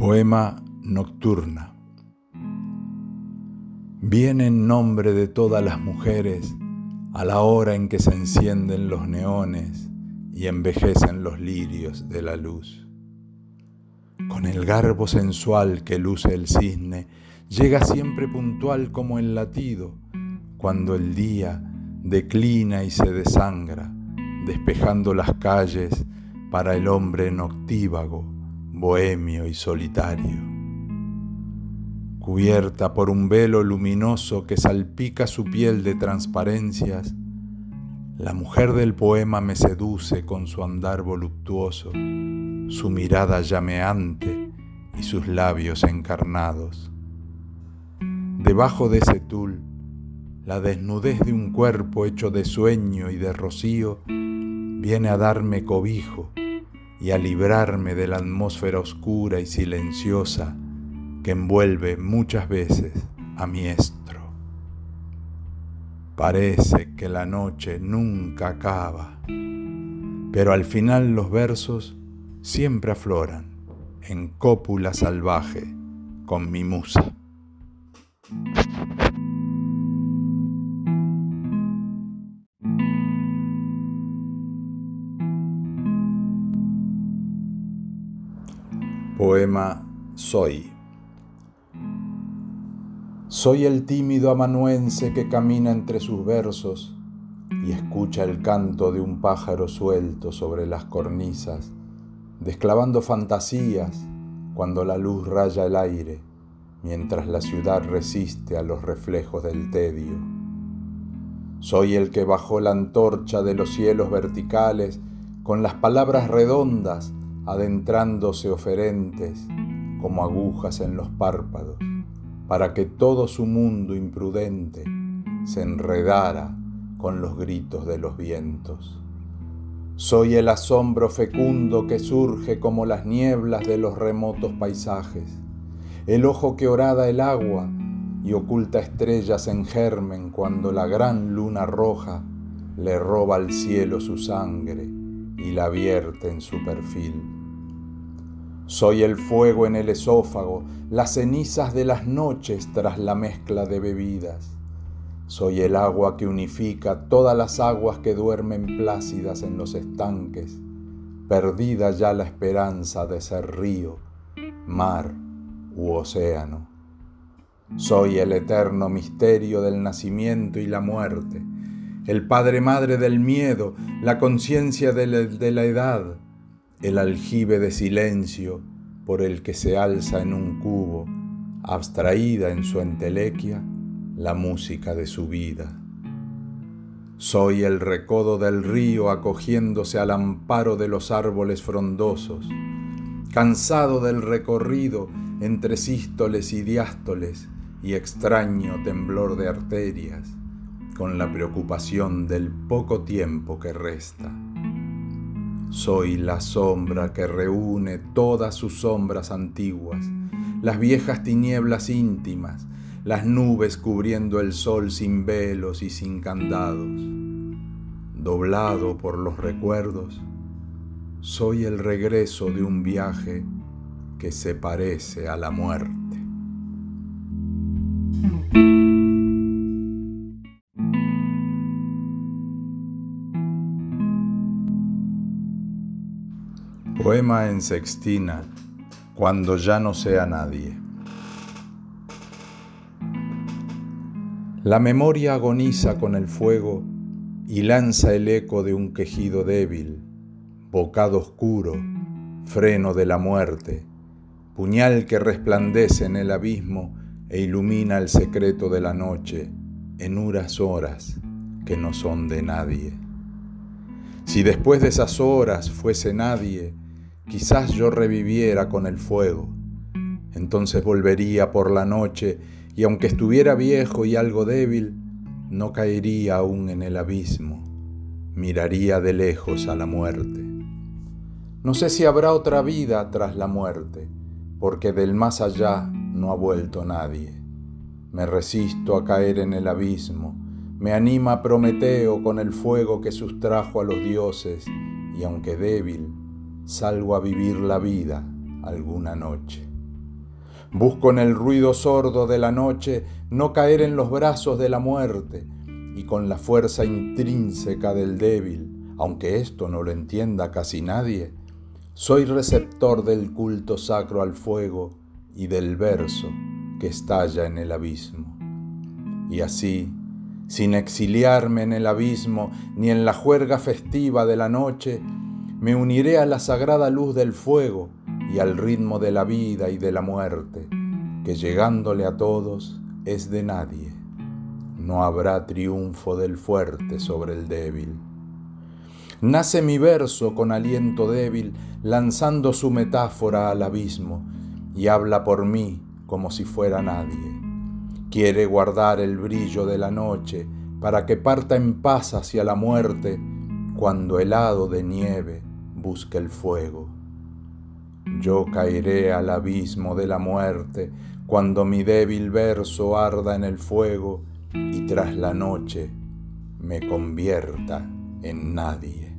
Poema Nocturna. Viene en nombre de todas las mujeres a la hora en que se encienden los neones y envejecen los lirios de la luz. Con el garbo sensual que luce el cisne, llega siempre puntual como el latido, cuando el día declina y se desangra, despejando las calles para el hombre noctívago, bohemio y solitario. Cubierta por un velo luminoso que salpica su piel de transparencias, la mujer del poema me seduce con su andar voluptuoso, su mirada llameante y sus labios encarnados. Debajo de ese tul, la desnudez de un cuerpo hecho de sueño y de rocío viene a darme cobijo y a librarme de la atmósfera oscura y silenciosa que envuelve muchas veces a mi estro. Parece que la noche nunca acaba, pero al final los versos siempre afloran en cópula salvaje con mi musa. Poema Soy. Soy el tímido amanuense que camina entre sus versos y escucha el canto de un pájaro suelto sobre las cornisas, desclavando fantasías cuando la luz raya el aire, mientras la ciudad resiste a los reflejos del tedio. Soy el que bajó la antorcha de los cielos verticales con las palabras redondas adentrándose oferentes como agujas en los párpados, para que todo su mundo imprudente se enredara con los gritos de los vientos. Soy el asombro fecundo que surge como las nieblas de los remotos paisajes, el ojo que orada el agua y oculta estrellas en germen cuando la gran luna roja le roba al cielo su sangre y la vierte en su perfil. Soy el fuego en el esófago, las cenizas de las noches tras la mezcla de bebidas. Soy el agua que unifica todas las aguas que duermen plácidas en los estanques, perdida ya la esperanza de ser río, mar u océano. Soy el eterno misterio del nacimiento y la muerte, el padre madre del miedo, la conciencia de, la edad, el aljibe de silencio por el que se alza en un cubo, abstraída en su entelequia, la música de su vida. Soy el recodo del río acogiéndose al amparo de los árboles frondosos, cansado del recorrido entre sístoles y diástoles y extraño temblor de arterias, con la preocupación del poco tiempo que resta. Soy la sombra que reúne todas sus sombras antiguas, las viejas tinieblas íntimas, las nubes cubriendo el sol sin velos y sin candados. Doblado por los recuerdos, soy el regreso de un viaje que se parece a la muerte. Poema en sextina, cuando ya no sea nadie. La memoria agoniza con el fuego y lanza el eco de un quejido débil, bocado oscuro, freno de la muerte, puñal que resplandece en el abismo e ilumina el secreto de la noche en unas horas que no son de nadie. Si después de esas horas fuese nadie, Quizás yo reviviera con el fuego. Entonces volvería por la noche y aunque estuviera viejo y algo débil, no caería aún en el abismo. Miraría de lejos a la muerte. No sé si habrá otra vida tras la muerte, porque del más allá no ha vuelto nadie. Me resisto a caer en el abismo, me anima Prometeo con el fuego que sustrajo a los dioses, y aunque débil, salgo a vivir la vida alguna noche. Busco en el ruido sordo de la noche no caer en los brazos de la muerte y con la fuerza intrínseca del débil, aunque esto no lo entienda casi nadie, soy receptor del culto sacro al fuego y del verso que estalla en el abismo. Y así, sin exiliarme en el abismo ni en la juerga festiva de la noche, me uniré a la sagrada luz del fuego y al ritmo de la vida y de la muerte, que llegándole a todos es de nadie. No habrá triunfo del fuerte sobre el débil. Nace mi verso con aliento débil, lanzando su metáfora al abismo, y habla por mí como si fuera nadie. Quiere guardar el brillo de la noche para que parta en paz hacia la muerte cuando helado de nieve busque el fuego. Yo caeré al abismo de la muerte cuando mi débil verso arda en el fuego y tras la noche me convierta en nadie.